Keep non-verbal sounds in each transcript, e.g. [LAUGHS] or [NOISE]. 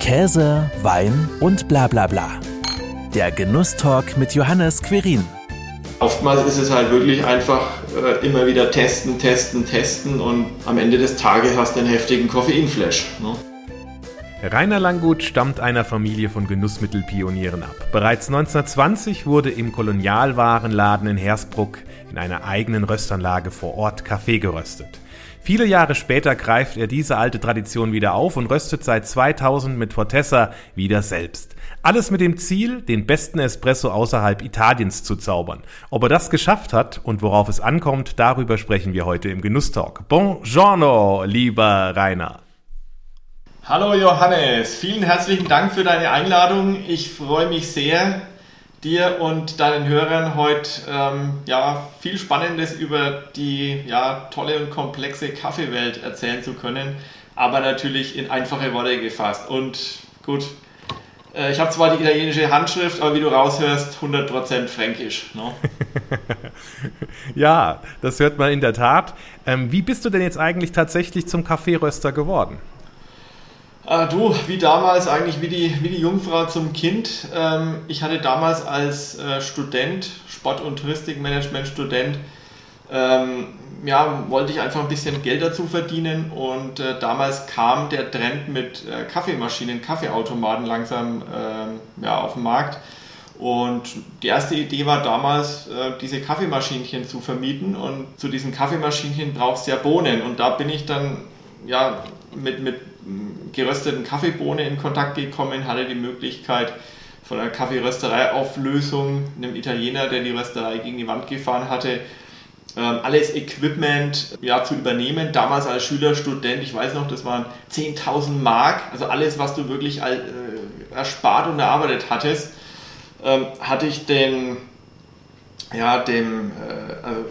Käse, Wein und bla bla bla. Der Genusstalk mit Johannes Querin. Oftmals ist es halt wirklich einfach äh, immer wieder testen, testen, testen und am Ende des Tages hast du einen heftigen Koffeinflash. Ne? Rainer Langgut stammt einer Familie von Genussmittelpionieren ab. Bereits 1920 wurde im Kolonialwarenladen in Hersbruck in einer eigenen Röstanlage vor Ort Kaffee geröstet. Viele Jahre später greift er diese alte Tradition wieder auf und röstet seit 2000 mit Fortessa wieder selbst. Alles mit dem Ziel, den besten Espresso außerhalb Italiens zu zaubern. Ob er das geschafft hat und worauf es ankommt, darüber sprechen wir heute im Genusstalk. Buongiorno, lieber Rainer. Hallo Johannes, vielen herzlichen Dank für deine Einladung. Ich freue mich sehr, dir und deinen Hörern heute ähm, ja, viel Spannendes über die ja, tolle und komplexe Kaffeewelt erzählen zu können, aber natürlich in einfache Worte gefasst. Und gut, äh, ich habe zwar die italienische Handschrift, aber wie du raushörst, 100% fränkisch. Ne? [LAUGHS] ja, das hört man in der Tat. Ähm, wie bist du denn jetzt eigentlich tatsächlich zum Kaffeeröster geworden? Äh, du, wie damals eigentlich, wie die, wie die Jungfrau zum Kind. Ähm, ich hatte damals als äh, Student, Sport- und Touristikmanagement-Student, ähm, ja, wollte ich einfach ein bisschen Geld dazu verdienen und äh, damals kam der Trend mit äh, Kaffeemaschinen, Kaffeeautomaten langsam ähm, ja, auf den Markt. Und die erste Idee war damals, äh, diese Kaffeemaschinchen zu vermieten. Und zu diesen Kaffeemaschinchen brauchst du ja Bohnen. Und da bin ich dann ja, mit, mit gerösteten Kaffeebohnen in Kontakt gekommen, hatte die Möglichkeit von einer Kaffeerösterei-Auflösung, einem Italiener, der die Rösterei gegen die Wand gefahren hatte, ähm, alles Equipment ja, zu übernehmen. Damals als Schüler, Student, ich weiß noch, das waren 10.000 Mark, also alles, was du wirklich äh, erspart und erarbeitet hattest, ähm, hatte ich den, ja, dem, äh, also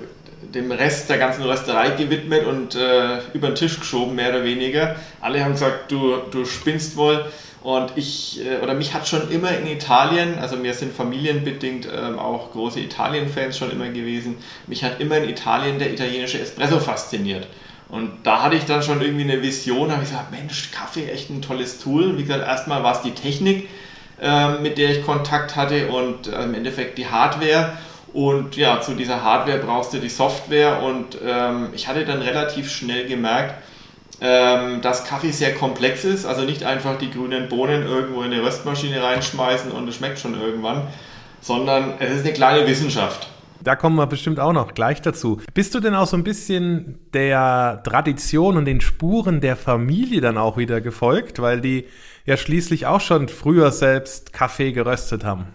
dem Rest der ganzen Rösterei gewidmet und äh, über den Tisch geschoben, mehr oder weniger. Alle haben gesagt, du, du spinnst wohl. Und ich, äh, oder mich hat schon immer in Italien, also wir sind familienbedingt ähm, auch große Italien-Fans schon immer gewesen, mich hat immer in Italien der italienische Espresso fasziniert. Und da hatte ich dann schon irgendwie eine Vision, habe ich gesagt, Mensch, Kaffee, echt ein tolles Tool. Wie gesagt, erstmal war es die Technik, äh, mit der ich Kontakt hatte und äh, im Endeffekt die Hardware. Und ja, zu dieser Hardware brauchst du die Software und ähm, ich hatte dann relativ schnell gemerkt, ähm, dass Kaffee sehr komplex ist, also nicht einfach die grünen Bohnen irgendwo in eine Röstmaschine reinschmeißen und es schmeckt schon irgendwann, sondern es ist eine kleine Wissenschaft. Da kommen wir bestimmt auch noch gleich dazu. Bist du denn auch so ein bisschen der Tradition und den Spuren der Familie dann auch wieder gefolgt, weil die ja schließlich auch schon früher selbst Kaffee geröstet haben?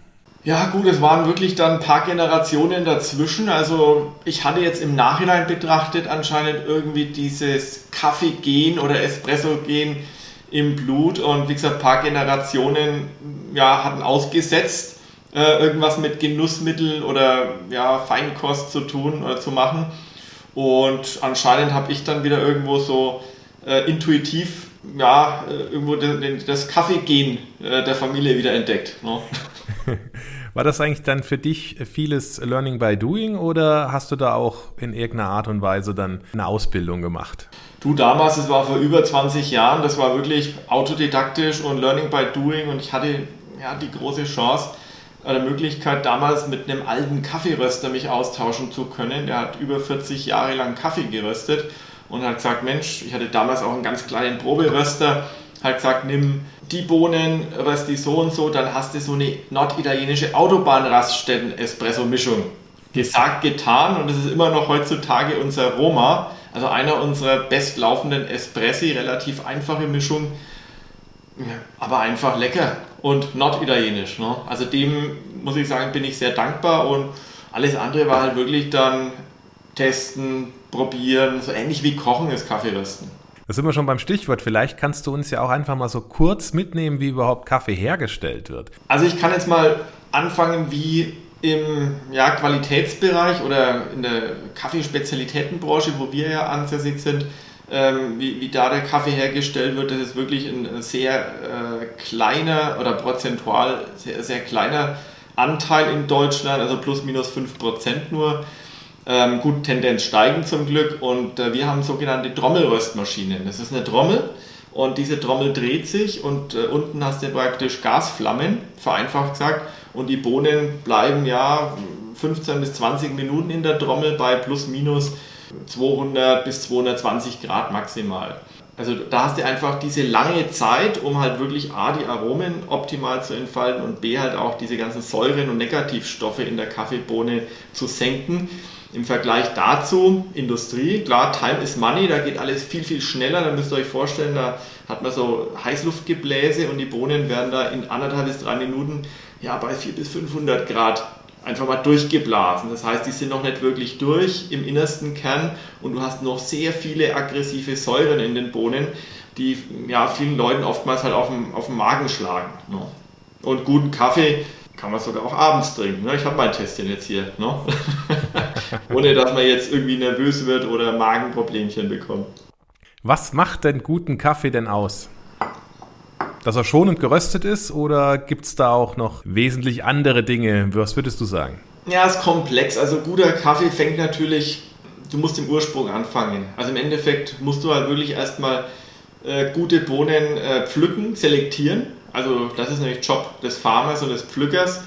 Ja, gut, es waren wirklich dann ein paar Generationen dazwischen. Also ich hatte jetzt im Nachhinein betrachtet anscheinend irgendwie dieses Kaffee-Gen oder Espresso-Gen im Blut und wie gesagt, ein paar Generationen ja, hatten ausgesetzt, äh, irgendwas mit Genussmitteln oder ja, Feinkost zu tun oder zu machen. Und anscheinend habe ich dann wieder irgendwo so äh, intuitiv ja, äh, irgendwo das Kaffee-Gen äh, der Familie wieder entdeckt. Ne? [LAUGHS] War das eigentlich dann für dich vieles Learning by Doing oder hast du da auch in irgendeiner Art und Weise dann eine Ausbildung gemacht? Du, damals, das war vor über 20 Jahren, das war wirklich autodidaktisch und Learning by Doing und ich hatte ja die große Chance, oder Möglichkeit, damals mit einem alten Kaffeeröster mich austauschen zu können. Der hat über 40 Jahre lang Kaffee geröstet und hat gesagt, Mensch, ich hatte damals auch einen ganz kleinen Proberöster, hat gesagt, nimm die Bohnen, röst die so und so, dann hast du so eine norditalienische Autobahnraststätten-Espresso-Mischung. Gesagt, getan und es ist immer noch heutzutage unser Roma, also einer unserer bestlaufenden Espressi, relativ einfache Mischung, aber einfach lecker und norditalienisch. Ne? Also dem muss ich sagen, bin ich sehr dankbar und alles andere war halt wirklich dann testen, probieren, so ähnlich wie Kochen ist Kaffeerösten. Da sind wir schon beim Stichwort. Vielleicht kannst du uns ja auch einfach mal so kurz mitnehmen, wie überhaupt Kaffee hergestellt wird. Also ich kann jetzt mal anfangen, wie im ja, Qualitätsbereich oder in der Kaffeespezialitätenbranche, wo wir ja ansässig sind, ähm, wie, wie, da der Kaffee hergestellt wird. Das ist wirklich ein sehr äh, kleiner oder prozentual sehr, sehr kleiner Anteil in Deutschland, also plus minus 5% nur. Ähm, gut, Tendenz steigend zum Glück und äh, wir haben sogenannte Trommelröstmaschinen. Das ist eine Trommel Und diese Trommel dreht sich und äh, unten hast du praktisch Gasflammen, vereinfacht gesagt. Und die Bohnen bleiben ja 15 bis 20 Minuten in der Trommel bei plus minus 200 bis 220 Grad maximal. Also da hast du einfach diese lange Zeit, um halt wirklich A, die Aromen optimal zu entfalten und B, halt auch diese ganzen Säuren und Negativstoffe in der Kaffeebohne zu senken. Im Vergleich dazu, Industrie, klar, Time is Money, da geht alles viel, viel schneller. Da müsst ihr euch vorstellen, da hat man so Heißluftgebläse und die Bohnen werden da in anderthalb bis drei Minuten ja, bei 400 bis 500 Grad einfach mal durchgeblasen. Das heißt, die sind noch nicht wirklich durch im innersten Kern und du hast noch sehr viele aggressive Säuren in den Bohnen, die ja, vielen Leuten oftmals halt auf den, auf den Magen schlagen. Ne? Und guten Kaffee kann man sogar auch abends trinken. Ne? Ich habe mein Testchen jetzt hier. Ne? [LAUGHS] Ohne dass man jetzt irgendwie nervös wird oder Magenproblemchen bekommt. Was macht denn guten Kaffee denn aus? dass er schonend geröstet ist oder gibt es da auch noch wesentlich andere Dinge? Was würdest du sagen? Ja, ist komplex. Also guter Kaffee fängt natürlich, du musst im Ursprung anfangen. Also im Endeffekt musst du halt wirklich erstmal äh, gute Bohnen äh, pflücken, selektieren. Also das ist nämlich Job des Farmers und des Pflückers.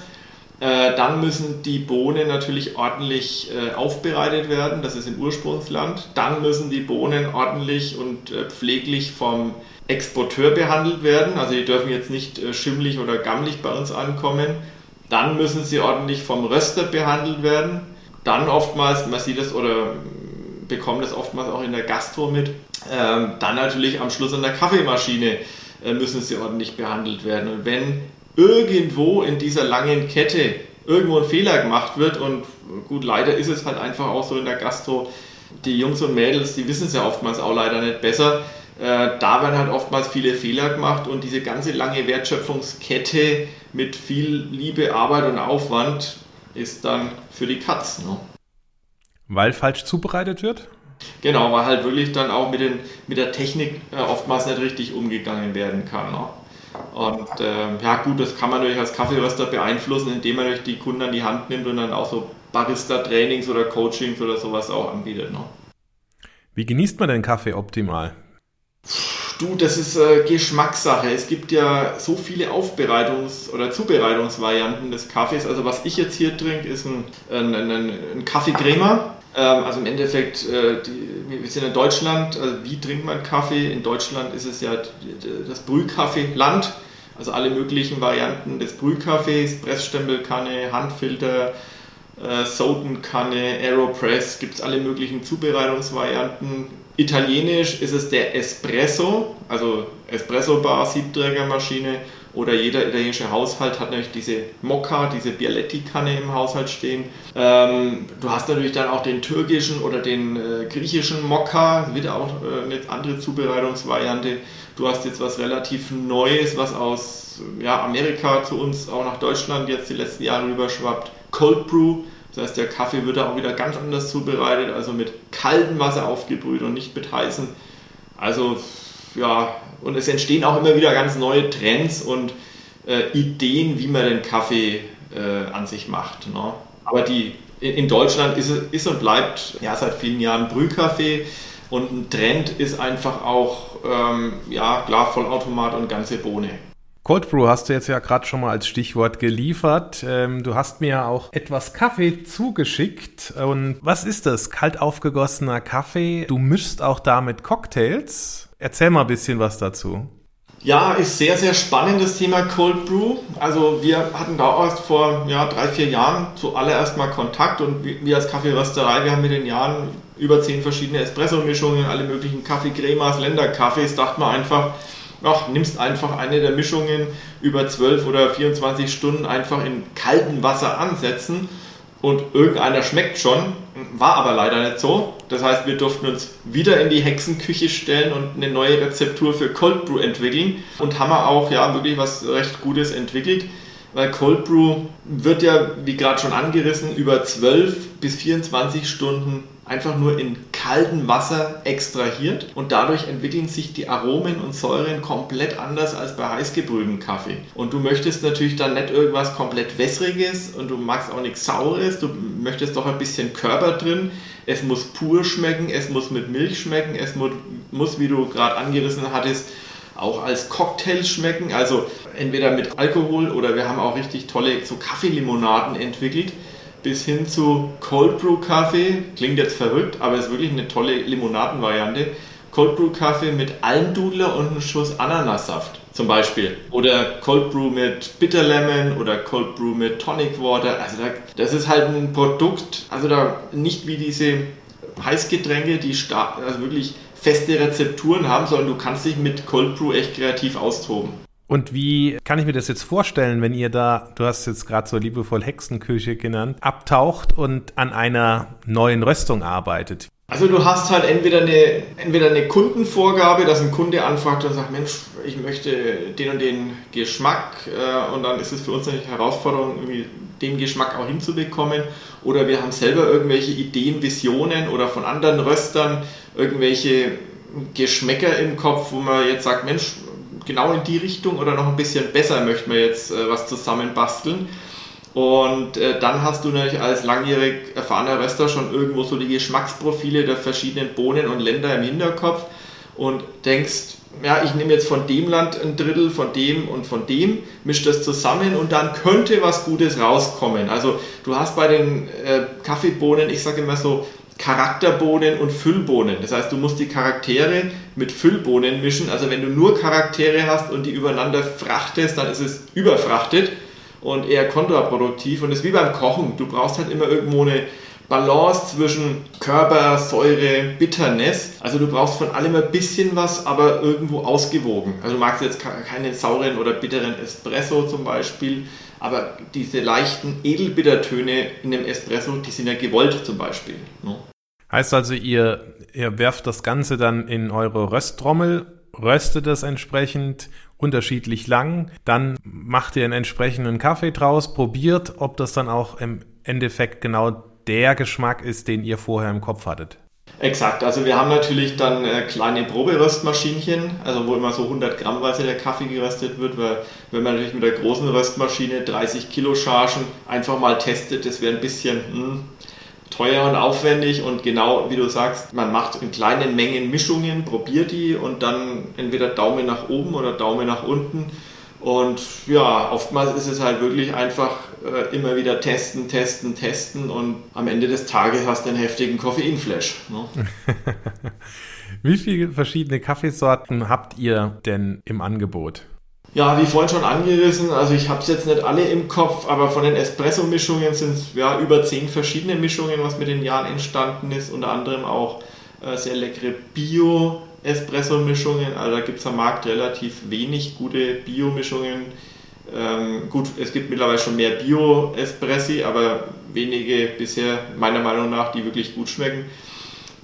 Äh, dann müssen die Bohnen natürlich ordentlich äh, aufbereitet werden, das ist im Ursprungsland. Dann müssen die Bohnen ordentlich und äh, pfleglich vom Exporteur behandelt werden. Also die dürfen jetzt nicht äh, schimmlig oder gammelig bei uns ankommen. Dann müssen sie ordentlich vom Röster behandelt werden. Dann oftmals, man sieht das oder bekommt das oftmals auch in der Gastro mit. Ähm, dann natürlich am Schluss an der Kaffeemaschine müssen sie ordentlich behandelt werden. Und wenn irgendwo in dieser langen Kette irgendwo ein Fehler gemacht wird und gut, leider ist es halt einfach auch so in der Gastro, die Jungs und Mädels, die wissen es ja oftmals auch leider nicht besser, äh, da werden halt oftmals viele Fehler gemacht und diese ganze lange Wertschöpfungskette mit viel Liebe, Arbeit und Aufwand ist dann für die Katz. Ne? Weil falsch zubereitet wird? Genau, weil halt wirklich dann auch mit, den, mit der Technik äh, oftmals nicht richtig umgegangen werden kann. Ne? Und äh, ja gut, das kann man natürlich als Kaffeeröster beeinflussen, indem man natürlich die Kunden an die Hand nimmt und dann auch so Barista-Trainings oder Coachings oder sowas auch anbietet. Ne? Wie genießt man den Kaffee optimal? Du, das ist äh, Geschmackssache. Es gibt ja so viele Aufbereitungs- oder Zubereitungsvarianten des Kaffees. Also was ich jetzt hier trinke, ist ein, ein, ein, ein Kaffeecrema. Ähm, also im Endeffekt, äh, die, wir sind in Deutschland. Also wie trinkt man Kaffee? In Deutschland ist es ja das Brühkaffeeland. Also alle möglichen Varianten des Brühkaffees, Pressstempelkanne, Handfilter, äh, Sotenkanne, Aeropress, gibt es alle möglichen Zubereitungsvarianten Italienisch ist es der Espresso, also Espresso-Bar, Siebträgermaschine oder jeder italienische Haushalt hat natürlich diese Mokka, diese Bialetti-Kanne im Haushalt stehen. Ähm, du hast natürlich dann auch den türkischen oder den äh, griechischen Mokka, wieder auch äh, eine andere Zubereitungsvariante. Du hast jetzt was relativ Neues, was aus ja, Amerika zu uns, auch nach Deutschland jetzt die letzten Jahre rüberschwappt. Cold Brew das heißt, der Kaffee wird da auch wieder ganz anders zubereitet, also mit kaltem Wasser aufgebrüht und nicht mit heißem. Also ja, und es entstehen auch immer wieder ganz neue Trends und äh, Ideen, wie man den Kaffee äh, an sich macht. Ne? Aber die, in, Deutschland ist, ist und bleibt ja seit vielen Jahren Brühkaffee und ein Trend ist einfach auch, ähm, ja klar, Vollautomat und ganze Bohne. Cold Brew hast du jetzt ja gerade schon mal als Stichwort geliefert. Ähm, du hast mir auch etwas Kaffee zugeschickt. Und was ist das? Kalt aufgegossener Kaffee. Du mischst auch damit Cocktails. Erzähl mal ein bisschen was dazu. Ja, ist sehr, sehr spannend das Thema Cold Brew. Also wir hatten da erst vor ja, drei, vier Jahren zuallererst mal Kontakt und wir als Kaffeerösterei, wir haben mit den Jahren über zehn verschiedene Espresso-Mischungen, alle möglichen Kaffeecremas, Länderkaffees, dachten wir einfach, ach, nimmst einfach eine der Mischungen über 12 oder 24 Stunden einfach in kaltem Wasser ansetzen und irgendeiner schmeckt schon, war aber leider nicht so. Das heißt, wir durften uns wieder in die Hexenküche stellen und eine neue Rezeptur für Cold Brew entwickeln und haben auch ja wirklich was recht Gutes entwickelt, weil Cold Brew wird ja, wie gerade schon angerissen, über 12 bis 24 Stunden einfach nur in kaltem Wasser extrahiert und dadurch entwickeln sich die Aromen und Säuren komplett anders als bei heißgebrühtem Kaffee. Und du möchtest natürlich dann nicht irgendwas komplett wässriges und du magst auch nichts saures, du möchtest doch ein bisschen Körper drin. Es muss pur schmecken, es muss mit Milch schmecken, es muss, wie du gerade angerissen hattest, auch als Cocktails schmecken, also entweder mit Alkohol oder wir haben auch richtig tolle so Kaffeelimonaden entwickelt, bis hin zu Cold Brew Kaffee. Klingt jetzt verrückt, aber ist wirklich eine tolle Limonadenvariante. Cold Brew Kaffee mit Almdudler und einem Schuss Ananassaft zum Beispiel. Oder Cold Brew mit Bitter Lemon oder Cold Brew mit Tonic Water. Also da, das ist halt ein Produkt, also da nicht wie diese Heißgetränke, die also wirklich feste Rezepturen haben, sondern du kannst dich mit Cold Brew echt kreativ austoben. Und wie kann ich mir das jetzt vorstellen, wenn ihr da, du hast jetzt gerade so liebevoll Hexenküche genannt, abtaucht und an einer neuen Röstung arbeitet? Also du hast halt entweder eine, entweder eine Kundenvorgabe, dass ein Kunde anfragt und sagt, Mensch, ich möchte den und den Geschmack äh, und dann ist es für uns eine Herausforderung, irgendwie den Geschmack auch hinzubekommen. Oder wir haben selber irgendwelche Ideen, Visionen oder von anderen Röstern irgendwelche Geschmäcker im Kopf, wo man jetzt sagt, Mensch, genau in die Richtung oder noch ein bisschen besser möchten wir jetzt äh, was zusammenbasteln. Und äh, dann hast du natürlich als langjährig erfahrener Röster schon irgendwo so die Geschmacksprofile der verschiedenen Bohnen und Länder im Hinterkopf und denkst, ja, ich nehme jetzt von dem Land ein Drittel, von dem und von dem, mische das zusammen und dann könnte was Gutes rauskommen. Also du hast bei den äh, Kaffeebohnen, ich sage immer so, Charakterbohnen und Füllbohnen. Das heißt, du musst die Charaktere mit Füllbohnen mischen. Also wenn du nur Charaktere hast und die übereinander frachtest, dann ist es überfrachtet und eher kontraproduktiv. Und es ist wie beim Kochen. Du brauchst halt immer irgendwo eine Balance zwischen Körper, Säure, Bitterness. Also du brauchst von allem ein bisschen was, aber irgendwo ausgewogen. Also du magst jetzt keinen sauren oder bitteren Espresso zum Beispiel, aber diese leichten Edelbittertöne in dem Espresso, die sind ja gewollt zum Beispiel. Ne? Heißt also, ihr, ihr werft das Ganze dann in eure Rösttrommel, röstet es entsprechend unterschiedlich lang, dann macht ihr einen entsprechenden Kaffee draus, probiert, ob das dann auch im Endeffekt genau der Geschmack ist, den ihr vorher im Kopf hattet. Exakt, also wir haben natürlich dann äh, kleine Proberöstmaschinchen, also wo immer so 100 Grammweise der Kaffee geröstet wird, weil wenn man natürlich mit der großen Röstmaschine 30 Kilo Chargen einfach mal testet, das wäre ein bisschen hm, teuer und aufwendig und genau wie du sagst, man macht in kleinen Mengen Mischungen, probiert die und dann entweder Daumen nach oben oder Daumen nach unten. Und ja, oftmals ist es halt wirklich einfach äh, immer wieder testen, testen, testen und am Ende des Tages hast du einen heftigen Koffeinflash. Ne? [LAUGHS] Wie viele verschiedene Kaffeesorten habt ihr denn im Angebot? Ja, wie vorhin schon angerissen, also ich habe es jetzt nicht alle im Kopf, aber von den Espresso-Mischungen sind es ja, über zehn verschiedene Mischungen, was mit den Jahren entstanden ist. Unter anderem auch äh, sehr leckere Bio-Espresso-Mischungen. Also da gibt es am Markt relativ wenig gute Bio-Mischungen. Ähm, gut, es gibt mittlerweile schon mehr Bio-Espressi, aber wenige bisher meiner Meinung nach, die wirklich gut schmecken.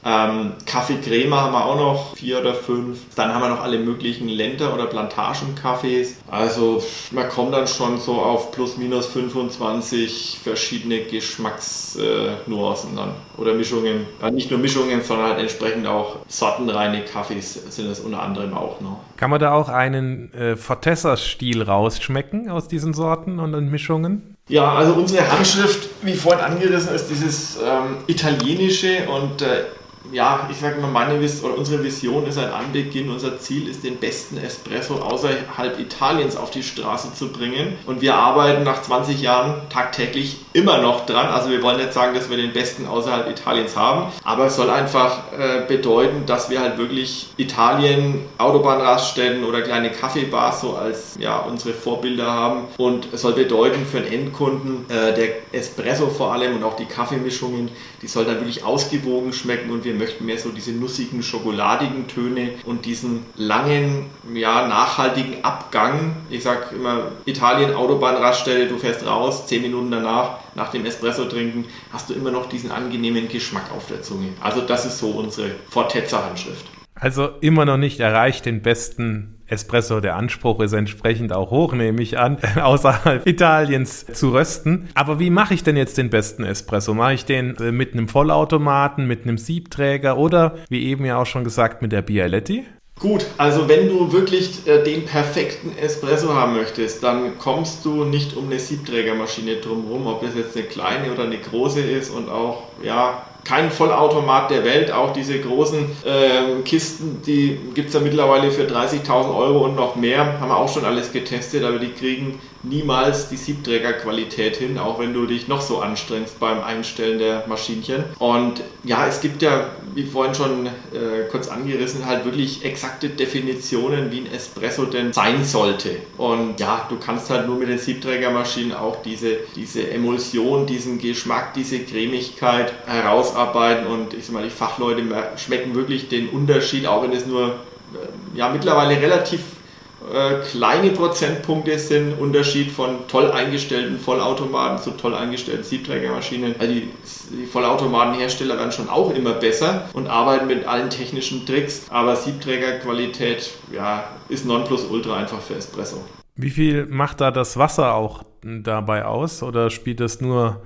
Ähm, Kaffeecreme haben wir auch noch, vier oder fünf. Dann haben wir noch alle möglichen Länder- oder Plantagenkaffees. Also man kommt dann schon so auf plus minus 25 verschiedene Geschmacksnuancen äh, dann. Oder Mischungen. Ja, nicht nur Mischungen, sondern halt entsprechend auch sortenreine Kaffees sind es unter anderem auch noch. Kann man da auch einen äh, Fortessa-Stil rausschmecken aus diesen Sorten und Mischungen? Ja, also unsere Handschrift, wie vorhin angerissen, ist dieses ähm, italienische und äh, ja, ich sage mal, meine Vis oder unsere Vision ist ein Anbeginn. Unser Ziel ist, den besten Espresso außerhalb Italiens auf die Straße zu bringen. Und wir arbeiten nach 20 Jahren tagtäglich immer noch dran. Also wir wollen nicht sagen, dass wir den besten außerhalb Italiens haben, aber es soll einfach äh, bedeuten, dass wir halt wirklich Italien, Autobahnraststätten oder kleine Kaffeebars so als ja, unsere Vorbilder haben. Und es soll bedeuten für einen Endkunden, äh, der Espresso vor allem und auch die Kaffeemischungen, die soll dann wirklich ausgewogen schmecken und wir möchten mehr so diese nussigen, schokoladigen Töne und diesen langen, ja, nachhaltigen Abgang. Ich sag immer, Italien, Autobahnraststelle, du fährst raus, zehn Minuten danach, nach dem Espresso trinken, hast du immer noch diesen angenehmen Geschmack auf der Zunge. Also das ist so unsere Fortezza-Handschrift. Also immer noch nicht erreicht den besten Espresso, der Anspruch ist entsprechend auch hoch, nehme ich an, [LAUGHS] außerhalb Italiens zu rösten. Aber wie mache ich denn jetzt den besten Espresso? Mache ich den äh, mit einem Vollautomaten, mit einem Siebträger oder, wie eben ja auch schon gesagt, mit der Bialetti? Gut, also wenn du wirklich äh, den perfekten Espresso haben möchtest, dann kommst du nicht um eine Siebträgermaschine drumherum, ob das jetzt eine kleine oder eine große ist und auch ja kein Vollautomat der Welt. Auch diese großen äh, Kisten, die gibt es ja mittlerweile für 30.000 Euro und noch mehr. Haben wir auch schon alles getestet, aber die kriegen niemals die Siebträgerqualität hin, auch wenn du dich noch so anstrengst beim Einstellen der Maschinchen. Und ja, es gibt ja, wie vorhin schon äh, kurz angerissen, halt wirklich exakte Definitionen, wie ein Espresso denn sein sollte. Und ja, du kannst halt nur mit den Siebträgermaschinen auch diese, diese Emulsion, diesen Geschmack, diese Cremigkeit herausarbeiten. Und ich sag mal, die Fachleute schmecken wirklich den Unterschied, auch wenn es nur äh, ja, mittlerweile relativ äh, kleine Prozentpunkte sind Unterschied von toll eingestellten Vollautomaten zu toll eingestellten Siebträgermaschinen. Also die, die Vollautomatenhersteller werden schon auch immer besser und arbeiten mit allen technischen Tricks, aber Siebträgerqualität ja, ist Nonplusultra einfach für Espresso. Wie viel macht da das Wasser auch dabei aus oder spielt das nur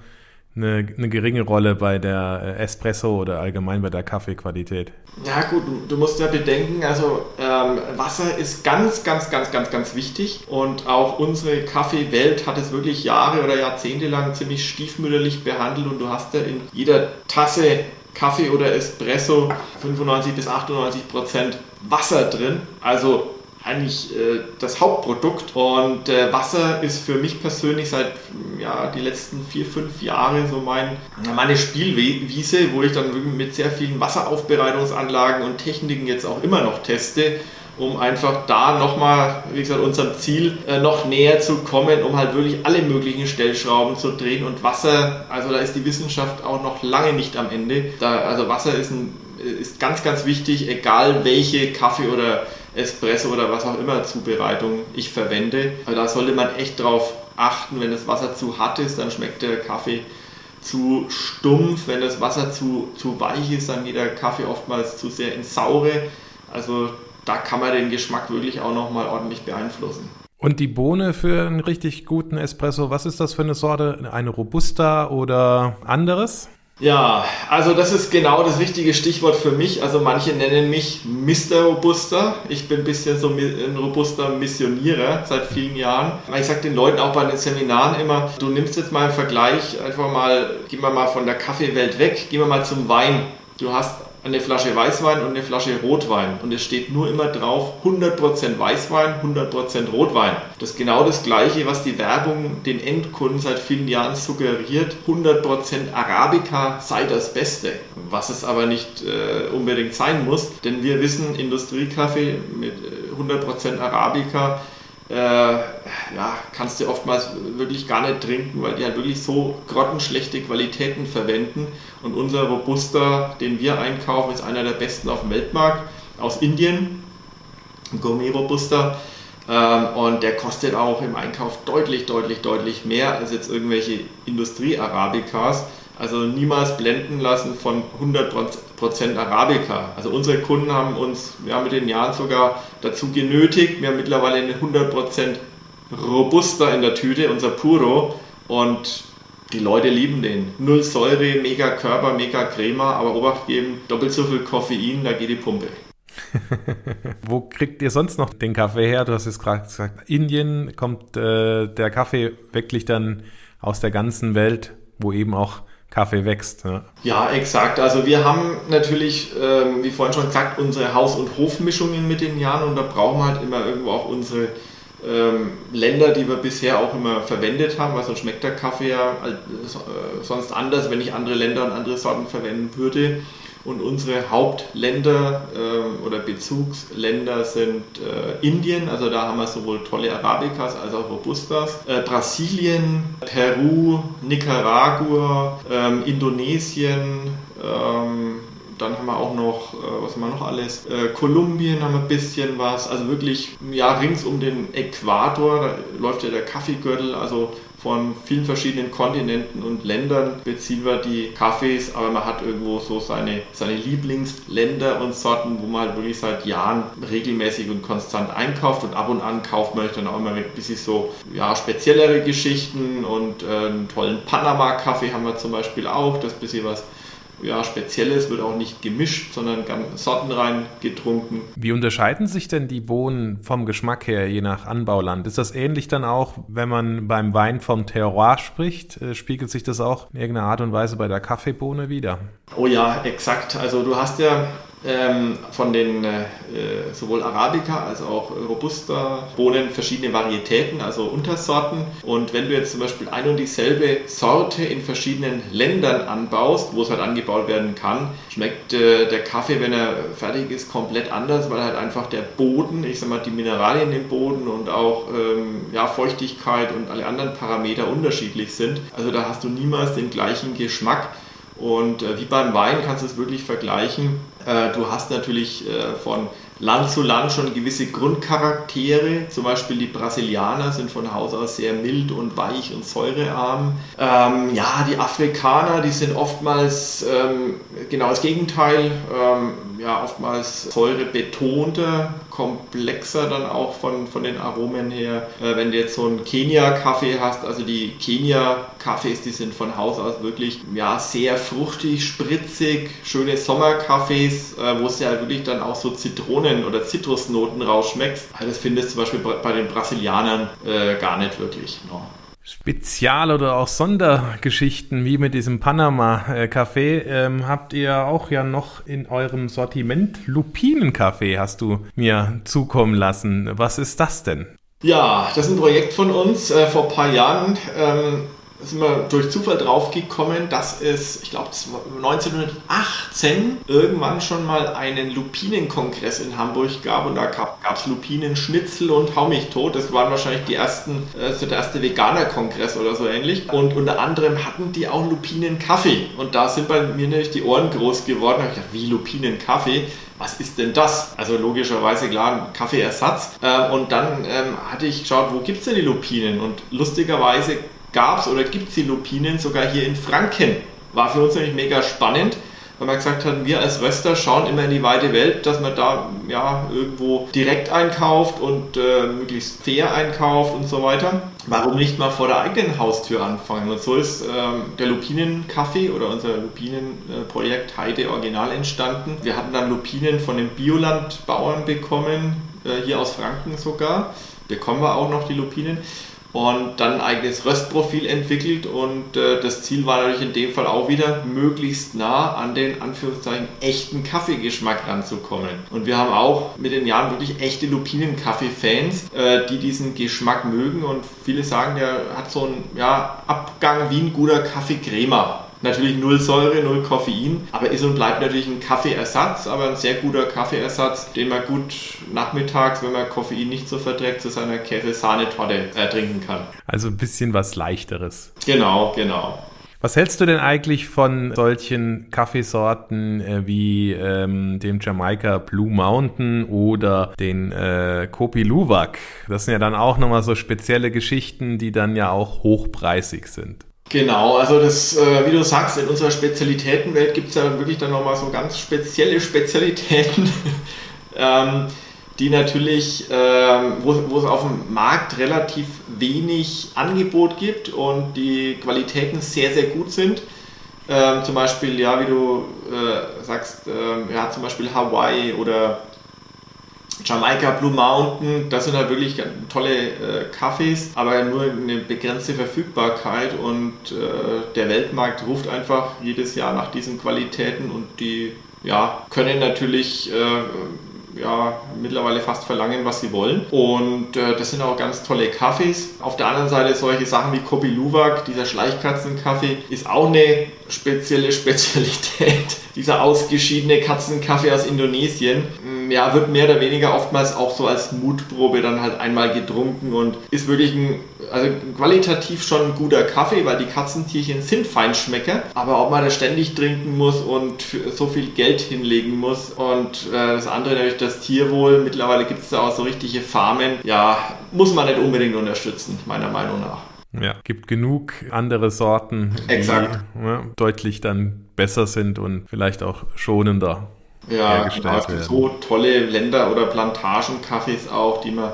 eine, eine geringe Rolle bei der äh, Espresso oder allgemein bei der Kaffeequalität? Ja gut, du, du musst ja bedenken, also ähm, Wasser ist ganz, ganz, ganz, ganz, ganz wichtig und auch unsere Kaffeewelt hat es wirklich Jahre oder Jahrzehnte lang ziemlich stiefmütterlich behandelt und du hast ja in jeder Tasse Kaffee oder Espresso 95 bis 98 Prozent Wasser drin. Also eigentlich äh, das Hauptprodukt. Und äh, Wasser ist für mich persönlich seit ja, die letzten vier, fünf Jahre so mein, meine Spielwiese, wo ich dann mit sehr vielen Wasseraufbereitungsanlagen und Techniken jetzt auch immer noch teste um einfach da nochmal, wie gesagt, unserem Ziel äh, noch näher zu kommen, um halt wirklich alle möglichen Stellschrauben zu drehen. Und Wasser, also da ist die Wissenschaft auch noch lange nicht am Ende. Da, also Wasser ist, ein, ist ganz, ganz wichtig, egal welche Kaffee- oder Espresso oder was auch immer Zubereitung ich verwende. Also da sollte man echt drauf achten, wenn das Wasser zu hart ist, dann schmeckt der Kaffee zu stumpf. Wenn das Wasser zu, zu weich ist, dann geht der Kaffee oftmals zu sehr ins Saure. Also da kann man den Geschmack wirklich auch nochmal ordentlich beeinflussen. Und die Bohne für einen richtig guten Espresso, was ist das für eine Sorte? Eine Robusta oder anderes? Ja, also das ist genau das richtige Stichwort für mich. Also manche nennen mich Mr. Robusta. Ich bin ein bisschen so ein robuster Missionierer seit vielen Jahren. Ich sage den Leuten auch bei den Seminaren immer, du nimmst jetzt mal einen Vergleich, einfach mal, gehen wir mal von der Kaffeewelt weg, gehen wir mal zum Wein. Du hast eine Flasche Weißwein und eine Flasche Rotwein. Und es steht nur immer drauf 100% Weißwein, 100% Rotwein. Das ist genau das Gleiche, was die Werbung den Endkunden seit vielen Jahren suggeriert. 100% Arabica sei das Beste. Was es aber nicht äh, unbedingt sein muss. Denn wir wissen, Industriekaffee mit 100% äh, Arabica äh, ja, kannst du oftmals wirklich gar nicht trinken, weil die halt wirklich so grottenschlechte Qualitäten verwenden. Und unser Robusta, den wir einkaufen, ist einer der besten auf dem Weltmarkt aus Indien, ein Gourmet Robusta. Ähm, und der kostet auch im Einkauf deutlich, deutlich, deutlich mehr als jetzt irgendwelche Industrie-Arabikas. Also niemals blenden lassen von 100% Arabica. Also unsere Kunden haben uns ja, mit den Jahren sogar dazu genötigt. Wir haben mittlerweile eine 100% Robusta in der Tüte, unser Puro. Und die Leute lieben den. Null Säure, mega Körper, mega Crema, aber Obacht geben, doppelt so viel Koffein, da geht die Pumpe. [LAUGHS] Wo kriegt ihr sonst noch den Kaffee her? Du hast jetzt gerade gesagt, Indien kommt äh, der Kaffee wirklich dann aus der ganzen Welt, wo eben auch Kaffee wächst. Ja, ja exakt. Also wir haben natürlich, ähm, wie vorhin schon gesagt, unsere Haus- und Hofmischungen mit den Jahren und da brauchen wir halt immer irgendwo auch unsere ähm, Länder, die wir bisher auch immer verwendet haben, weil sonst schmeckt der Kaffee ja äh, sonst anders, wenn ich andere Länder und andere Sorten verwenden würde. Und unsere Hauptländer äh, oder Bezugsländer sind äh, Indien, also da haben wir sowohl tolle Arabicas als auch Robustas, äh, Brasilien, Peru, Nicaragua, ähm, Indonesien, ähm, dann haben wir auch noch, äh, was haben wir noch alles? Äh, Kolumbien haben wir ein bisschen was. Also wirklich, ja, rings um den Äquator, da läuft ja der Kaffeegürtel, also von vielen verschiedenen Kontinenten und Ländern beziehen wir die Kaffees, aber man hat irgendwo so seine, seine Lieblingsländer und Sorten, wo man halt wirklich seit Jahren regelmäßig und konstant einkauft und ab und an kauft man dann auch immer ein bisschen so ja, speziellere Geschichten und äh, einen tollen Panama-Kaffee haben wir zum Beispiel auch, das bisschen was ja, Spezielles, wird auch nicht gemischt, sondern ganz sortenrein getrunken. Wie unterscheiden sich denn die Bohnen vom Geschmack her, je nach Anbauland? Ist das ähnlich dann auch, wenn man beim Wein vom Terroir spricht? Äh, spiegelt sich das auch in irgendeiner Art und Weise bei der Kaffeebohne wieder? Oh ja, exakt. Also du hast ja ähm, von den äh, sowohl Arabica als auch Robusta Bohnen verschiedene Varietäten, also Untersorten. Und wenn du jetzt zum Beispiel ein und dieselbe Sorte in verschiedenen Ländern anbaust, wo es halt angebaut werden kann, schmeckt äh, der Kaffee, wenn er fertig ist, komplett anders, weil halt einfach der Boden, ich sag mal die Mineralien im Boden und auch ähm, ja, Feuchtigkeit und alle anderen Parameter unterschiedlich sind. Also da hast du niemals den gleichen Geschmack. Und äh, wie beim Wein kannst du es wirklich vergleichen. Äh, du hast natürlich äh, von Land zu Land schon gewisse Grundcharaktere. Zum Beispiel die Brasilianer sind von Haus aus sehr mild und weich und säurearm. Ähm, ja, die Afrikaner, die sind oftmals ähm, genau das Gegenteil. Ähm, ja, oftmals säurebetonter, komplexer dann auch von, von den Aromen her. Äh, wenn du jetzt so einen Kenia-Kaffee hast, also die Kenia-Kaffees, die sind von Haus aus wirklich ja, sehr fruchtig, spritzig, schöne Sommerkaffees, äh, wo es ja wirklich dann auch so Zitronen- oder Zitrusnoten rausschmeckst. Also das findest du zum Beispiel bei den Brasilianern äh, gar nicht wirklich. No. Spezial- oder auch Sondergeschichten wie mit diesem Panama-Café ähm, habt ihr auch ja noch in eurem Sortiment Lupinenkaffee hast du mir zukommen lassen. Was ist das denn? Ja, das ist ein Projekt von uns äh, vor ein paar Jahren. Ähm, sind wir durch Zufall draufgekommen, dass es, ich glaube, 1918 irgendwann schon mal einen Lupinenkongress in Hamburg gab und da gab es Lupinenschnitzel und Hau mich tot. Das waren wahrscheinlich die ersten, äh, so der erste Veganer-Kongress oder so ähnlich. Und unter anderem hatten die auch Lupinenkaffee. Und da sind bei mir natürlich die Ohren groß geworden. Da habe ich gedacht, wie Lupinenkaffee? was ist denn das? Also logischerweise klar ein Kaffeeersatz. Ähm, und dann ähm, hatte ich geschaut, wo gibt es denn die Lupinen? Und lustigerweise gab es oder gibt es die Lupinen sogar hier in Franken. War für uns nämlich mega spannend, weil wir gesagt haben, wir als Röster schauen immer in die weite Welt, dass man da ja irgendwo direkt einkauft und äh, möglichst fair einkauft und so weiter. Warum nicht mal vor der eigenen Haustür anfangen? Und so ist ähm, der Lupinenkaffee oder unser Lupinenprojekt Heide Original entstanden. Wir hatten dann Lupinen von den Biolandbauern bekommen, äh, hier aus Franken sogar. Bekommen wir auch noch die Lupinen und dann ein eigenes Röstprofil entwickelt und äh, das Ziel war natürlich in dem Fall auch wieder, möglichst nah an den Anführungszeichen echten Kaffeegeschmack ranzukommen. Und wir haben auch mit den Jahren wirklich echte Lupinen-Kaffee-Fans, äh, die diesen Geschmack mögen und viele sagen, der hat so einen ja, Abgang wie ein guter Kaffee-Crema. Natürlich null Säure, null Koffein, aber ist und bleibt natürlich ein Kaffeeersatz, aber ein sehr guter Kaffeeersatz, den man gut nachmittags, wenn man Koffein nicht so verträgt, zu seiner Käse-Sahnetorte äh, trinken kann. Also ein bisschen was leichteres. Genau, genau. Was hältst du denn eigentlich von solchen Kaffeesorten äh, wie ähm, dem Jamaika Blue Mountain oder den äh, Kopi Luwak? Das sind ja dann auch nochmal so spezielle Geschichten, die dann ja auch hochpreisig sind. Genau, also das, äh, wie du sagst, in unserer Spezialitätenwelt gibt es ja wirklich dann nochmal so ganz spezielle Spezialitäten, [LAUGHS] ähm, die natürlich, ähm, wo, es auf dem Markt relativ wenig Angebot gibt und die Qualitäten sehr, sehr gut sind. Ähm, zum Beispiel, ja, wie du äh, sagst, ähm, ja, zum Beispiel Hawaii oder Jamaika Blue Mountain, das sind halt wirklich tolle äh, Kaffees, aber nur eine begrenzte Verfügbarkeit und äh, der Weltmarkt ruft einfach jedes Jahr nach diesen Qualitäten und die ja, können natürlich äh, ja, mittlerweile fast verlangen, was sie wollen. Und äh, das sind auch ganz tolle Kaffees. Auf der anderen Seite solche Sachen wie Kopi Luwak, dieser Schleichkatzenkaffee, ist auch eine spezielle Spezialität. [LAUGHS] dieser ausgeschiedene Katzenkaffee aus Indonesien ja, wird mehr oder weniger oftmals auch so als Mutprobe dann halt einmal getrunken und ist wirklich ein, also qualitativ schon ein guter Kaffee, weil die Katzentierchen sind Feinschmecker, aber ob man das ständig trinken muss und so viel Geld hinlegen muss und äh, das andere natürlich das Tierwohl, mittlerweile gibt es da auch so richtige Farmen, ja, muss man nicht unbedingt unterstützen, meiner Meinung nach. Ja, gibt genug andere Sorten, die ja, deutlich dann besser sind und vielleicht auch schonender ja, hergestellt es gibt so tolle Länder- oder Plantagenkaffees auch, die man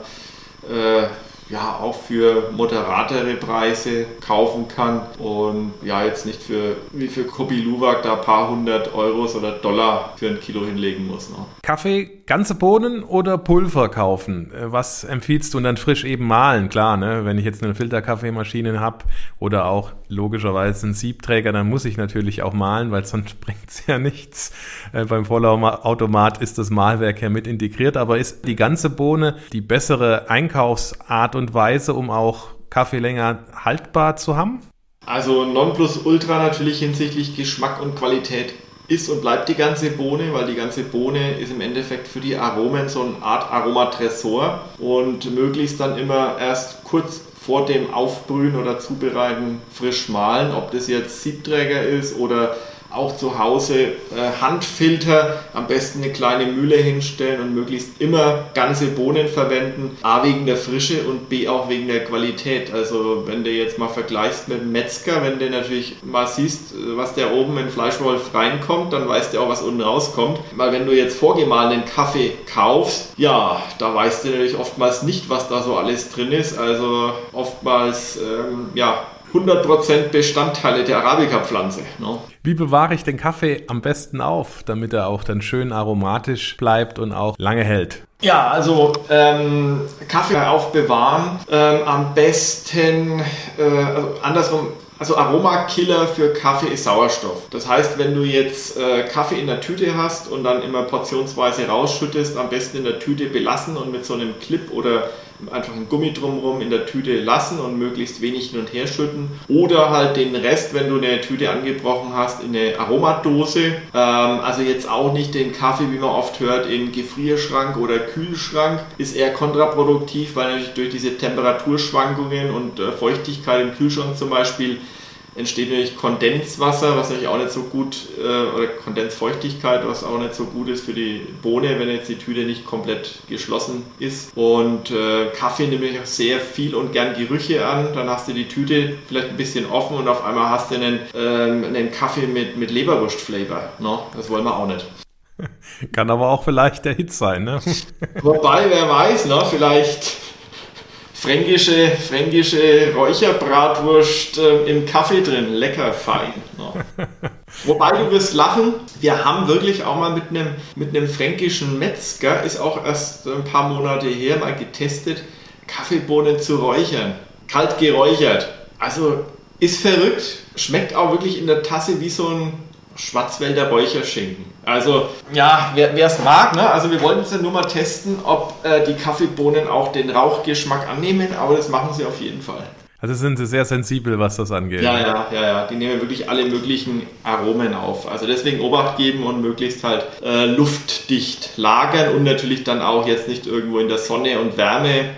äh, ja auch für moderatere Preise kaufen kann und ja jetzt nicht für wie für Kobi Luwak da ein paar hundert Euros oder Dollar für ein Kilo hinlegen muss. Ne? Kaffee, ganze Bohnen oder Pulver kaufen? Äh, was empfiehlst du und dann frisch eben mahlen? Klar, ne? wenn ich jetzt eine Filterkaffeemaschine habe oder auch logischerweise einen Siebträger, dann muss ich natürlich auch mahlen, weil sonst [LAUGHS] bringt es ja nichts. Äh, beim Vollautomat ist das Mahlwerk ja mit integriert, aber ist die ganze Bohne die bessere Einkaufsart und Weise, um auch Kaffee länger haltbar zu haben? Also Nonplusultra natürlich hinsichtlich Geschmack und Qualität ist und bleibt die ganze Bohne, weil die ganze Bohne ist im Endeffekt für die Aromen so eine Art Aromatresor und möglichst dann immer erst kurz vor dem Aufbrühen oder Zubereiten frisch mahlen, ob das jetzt Siebträger ist oder auch zu Hause äh, Handfilter, am besten eine kleine Mühle hinstellen und möglichst immer ganze Bohnen verwenden. A wegen der Frische und B auch wegen der Qualität. Also wenn du jetzt mal vergleichst mit Metzger, wenn du natürlich mal siehst, was der oben in Fleischwolf reinkommt, dann weißt du auch, was unten rauskommt. Weil wenn du jetzt vorgemahlenen Kaffee kaufst, ja, da weißt du natürlich oftmals nicht, was da so alles drin ist. Also oftmals, ähm, ja, 100% Bestandteile der Arabica-Pflanze. Ne? Wie bewahre ich den Kaffee am besten auf, damit er auch dann schön aromatisch bleibt und auch lange hält? Ja, also ähm, Kaffee aufbewahren. Ähm, am besten, äh, also andersrum, also Aromakiller für Kaffee ist Sauerstoff. Das heißt, wenn du jetzt äh, Kaffee in der Tüte hast und dann immer portionsweise rausschüttest, am besten in der Tüte belassen und mit so einem Clip oder einfach ein Gummi drumherum in der Tüte lassen und möglichst wenig hin und her schütten. Oder halt den Rest, wenn du eine Tüte angebrochen hast, in eine Aromadose. Ähm, also jetzt auch nicht den Kaffee, wie man oft hört, in Gefrierschrank oder Kühlschrank. Ist eher kontraproduktiv, weil natürlich durch diese Temperaturschwankungen und äh, Feuchtigkeit im Kühlschrank zum Beispiel entsteht natürlich Kondenswasser, was natürlich auch nicht so gut, äh, oder Kondensfeuchtigkeit, was auch nicht so gut ist für die Bohne, wenn jetzt die Tüte nicht komplett geschlossen ist. Und äh, Kaffee nimmt auch sehr viel und gern Gerüche an. Dann hast du die Tüte vielleicht ein bisschen offen und auf einmal hast du einen, ähm, einen Kaffee mit, mit Leberwurst-Flavor. No? Das wollen wir auch nicht. [LAUGHS] Kann aber auch vielleicht der Hit sein, ne? Wobei, wer weiß, ne? vielleicht fränkische, fränkische Räucherbratwurst äh, im Kaffee drin. Lecker fein. Ja. [LAUGHS] Wobei du wirst lachen, wir haben wirklich auch mal mit einem, mit einem fränkischen Metzger, ist auch erst ein paar Monate her, mal getestet, Kaffeebohnen zu räuchern. Kalt geräuchert. Also ist verrückt, schmeckt auch wirklich in der Tasse wie so ein Schwarzwälder Räucherschinken. Also, ja, wer es mag, ne? also wir wollten es ja nur mal testen, ob äh, die Kaffeebohnen auch den Rauchgeschmack annehmen, aber das machen sie auf jeden Fall. Also sind sie sehr sensibel, was das angeht. Ja, ja, ja, ja. Die nehmen wirklich alle möglichen Aromen auf. Also deswegen Obacht geben und möglichst halt äh, luftdicht lagern und natürlich dann auch jetzt nicht irgendwo in der Sonne und Wärme.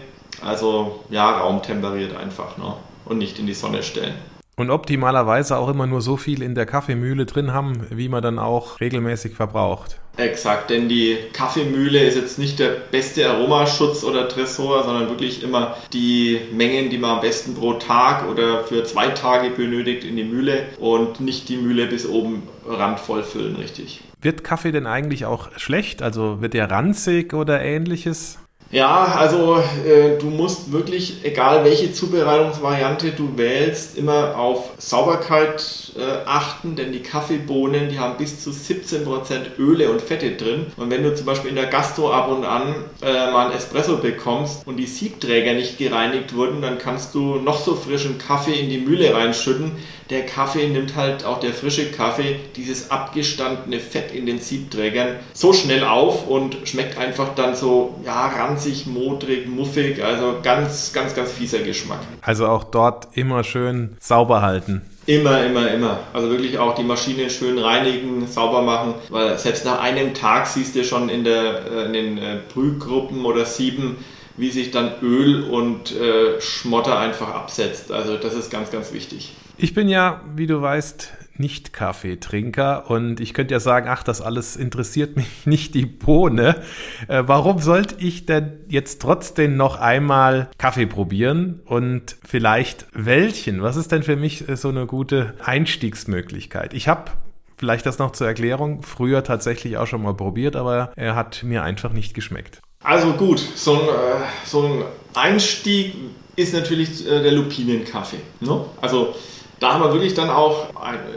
Also ja, raumtemperiert einfach, ne? Und nicht in die Sonne stellen. Und optimalerweise auch immer nur so viel in der Kaffeemühle drin haben, wie man dann auch regelmäßig verbraucht. Exakt, denn die Kaffeemühle ist jetzt nicht der beste Aromaschutz oder Tresor, sondern wirklich immer die Mengen, die man am besten pro Tag oder für zwei Tage benötigt in die Mühle und nicht die Mühle bis oben randvoll füllen, richtig. Wird Kaffee denn eigentlich auch schlecht? Also wird der ranzig oder ähnliches? Ja, also äh, du musst wirklich, egal welche Zubereitungsvariante du wählst, immer auf Sauberkeit äh, achten, denn die Kaffeebohnen, die haben bis zu 17% Öle und Fette drin. Und wenn du zum Beispiel in der Gastro ab und an äh, mal ein Espresso bekommst und die Siebträger nicht gereinigt wurden, dann kannst du noch so frischen Kaffee in die Mühle reinschütten der Kaffee nimmt halt auch der frische Kaffee dieses abgestandene Fett in den Siebträgern so schnell auf und schmeckt einfach dann so ja ranzig, modrig, muffig, also ganz, ganz, ganz fieser Geschmack. Also auch dort immer schön sauber halten. Immer, immer, immer. Also wirklich auch die Maschine schön reinigen, sauber machen, weil selbst nach einem Tag siehst du schon in, der, äh, in den äh, Brühgruppen oder Sieben, wie sich dann Öl und äh, Schmotter einfach absetzt. Also das ist ganz, ganz wichtig. Ich bin ja, wie du weißt, nicht Kaffeetrinker und ich könnte ja sagen, ach, das alles interessiert [LAUGHS] mich nicht die Bohne. Äh, warum sollte ich denn jetzt trotzdem noch einmal Kaffee probieren und vielleicht welchen? Was ist denn für mich äh, so eine gute Einstiegsmöglichkeit? Ich habe Vielleicht das noch zur Erklärung. Früher tatsächlich auch schon mal probiert, aber er hat mir einfach nicht geschmeckt. Also gut, so ein, äh, so ein Einstieg ist natürlich der Lupinenkaffee. Ne? Also da haben wir wirklich dann auch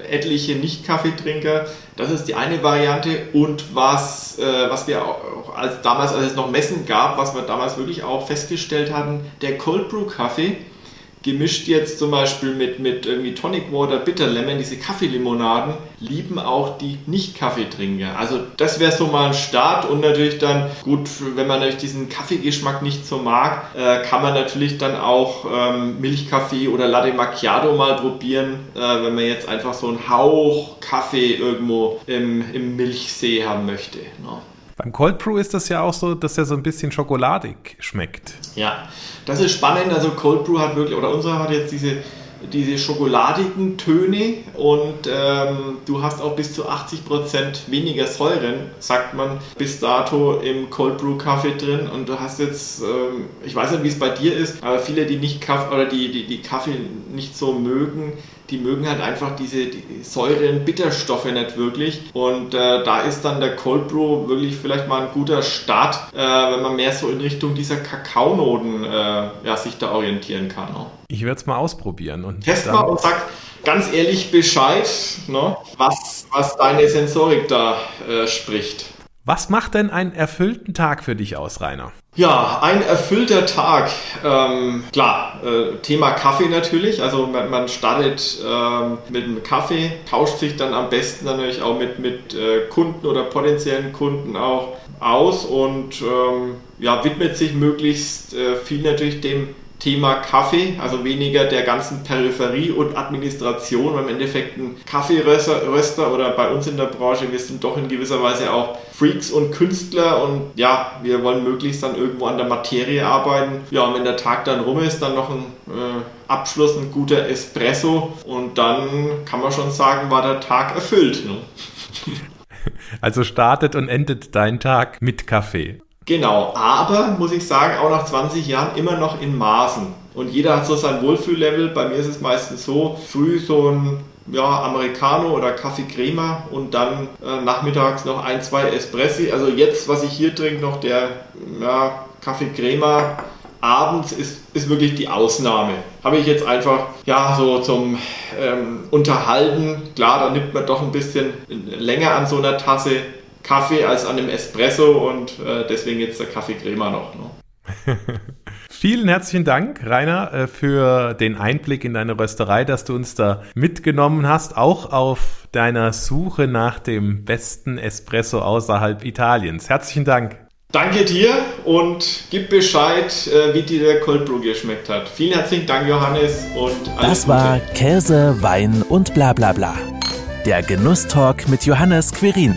etliche Nicht-Kaffeetrinker. Das ist die eine Variante. Und was, äh, was wir auch als damals, als es noch Messen gab, was wir damals wirklich auch festgestellt hatten, der Cold Brew Kaffee gemischt jetzt zum Beispiel mit, mit irgendwie Tonic Water, Bitter Lemon, diese Kaffeelimonaden, lieben auch die Nicht-Kaffeetrinker. Also das wäre so mal ein Start und natürlich dann, gut, wenn man natürlich diesen Kaffeegeschmack nicht so mag, äh, kann man natürlich dann auch ähm, Milchkaffee oder Latte Macchiato mal probieren, äh, wenn man jetzt einfach so einen Hauch Kaffee irgendwo im, im Milchsee haben möchte. Ne? Beim Cold Brew ist das ja auch so, dass er so ein bisschen schokoladig schmeckt. Ja, das ist spannend. Also Cold Brew hat wirklich, oder unsere hat jetzt diese, diese schokoladigen Töne und ähm, du hast auch bis zu 80% weniger Säuren, sagt man, bis dato im Cold Brew Kaffee drin. Und du hast jetzt, ähm, ich weiß nicht, wie es bei dir ist, aber viele, die nicht Kaffee oder die, die, die Kaffee nicht so mögen, die mögen halt einfach diese die Säuren, Bitterstoffe nicht wirklich. Und äh, da ist dann der Cold Brew wirklich vielleicht mal ein guter Start, äh, wenn man mehr so in Richtung dieser Kakaonoten äh, ja, sich da orientieren kann. Ne? Ich werde es mal ausprobieren. Und Test mal und sag ganz ehrlich Bescheid, ne, was, was deine Sensorik da äh, spricht. Was macht denn einen erfüllten Tag für dich aus, Rainer? Ja, ein erfüllter Tag. Ähm, klar, äh, Thema Kaffee natürlich. Also man, man startet ähm, mit einem Kaffee, tauscht sich dann am besten natürlich auch mit, mit äh, Kunden oder potenziellen Kunden auch aus und ähm, ja, widmet sich möglichst äh, viel natürlich dem Thema Kaffee, also weniger der ganzen Peripherie und Administration, weil im Endeffekt ein Kaffeeröster oder bei uns in der Branche, wir sind doch in gewisser Weise auch Freaks und Künstler und ja, wir wollen möglichst dann irgendwo an der Materie arbeiten. Ja, und wenn der Tag dann rum ist, dann noch ein äh, Abschluss, ein guter Espresso und dann kann man schon sagen, war der Tag erfüllt. Ne? [LAUGHS] Also startet und endet dein Tag mit Kaffee. Genau, aber muss ich sagen, auch nach 20 Jahren immer noch in Maßen. Und jeder hat so sein Wohlfühllevel. Bei mir ist es meistens so, früh so ein ja, Americano oder Kaffee Crema und dann äh, nachmittags noch ein, zwei Espressi. Also jetzt, was ich hier trinke, noch der ja, Kaffee Crema abends ist, ist wirklich die Ausnahme. Habe ich jetzt einfach, ja, so zum ähm, Unterhalten, klar, da nimmt man doch ein bisschen länger an so einer Tasse Kaffee als an dem Espresso und äh, deswegen jetzt der Kaffee Crema noch. Ne? [LAUGHS] Vielen herzlichen Dank, Rainer, äh, für den Einblick in deine Rösterei, dass du uns da mitgenommen hast, auch auf deiner Suche nach dem besten Espresso außerhalb Italiens. Herzlichen Dank. Danke dir und gib Bescheid, äh, wie dir der Cold Brew geschmeckt hat. Vielen herzlichen Dank, Johannes. Und alles das war Gute. Käse, Wein und bla bla bla. Der Genusstalk mit Johannes Quirin.